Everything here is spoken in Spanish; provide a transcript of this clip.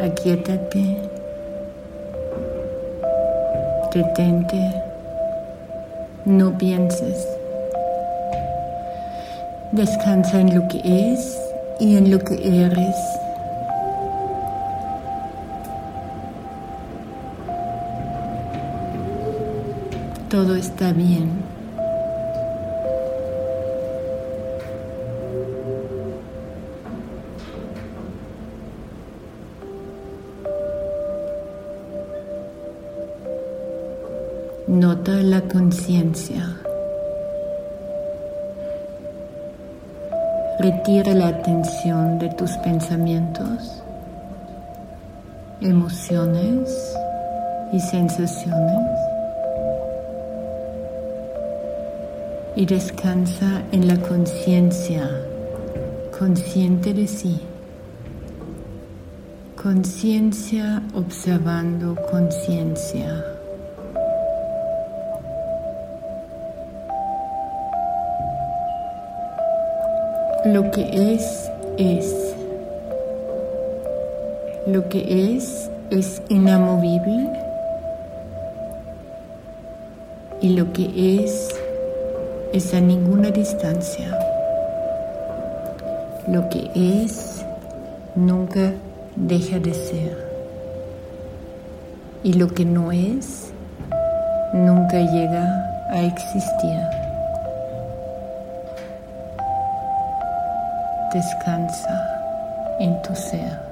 Aquietate, detente, no pienses. Descansa en lo que es y en lo que eres. Todo está bien. Nota la conciencia. Retira la atención de tus pensamientos, emociones y sensaciones y descansa en la conciencia, consciente de sí. Conciencia observando conciencia. Lo que es, es. Lo que es es inamovible y lo que es es a ninguna distancia. Lo que es nunca deja de ser y lo que no es nunca llega a existir. Descansa en tu ser.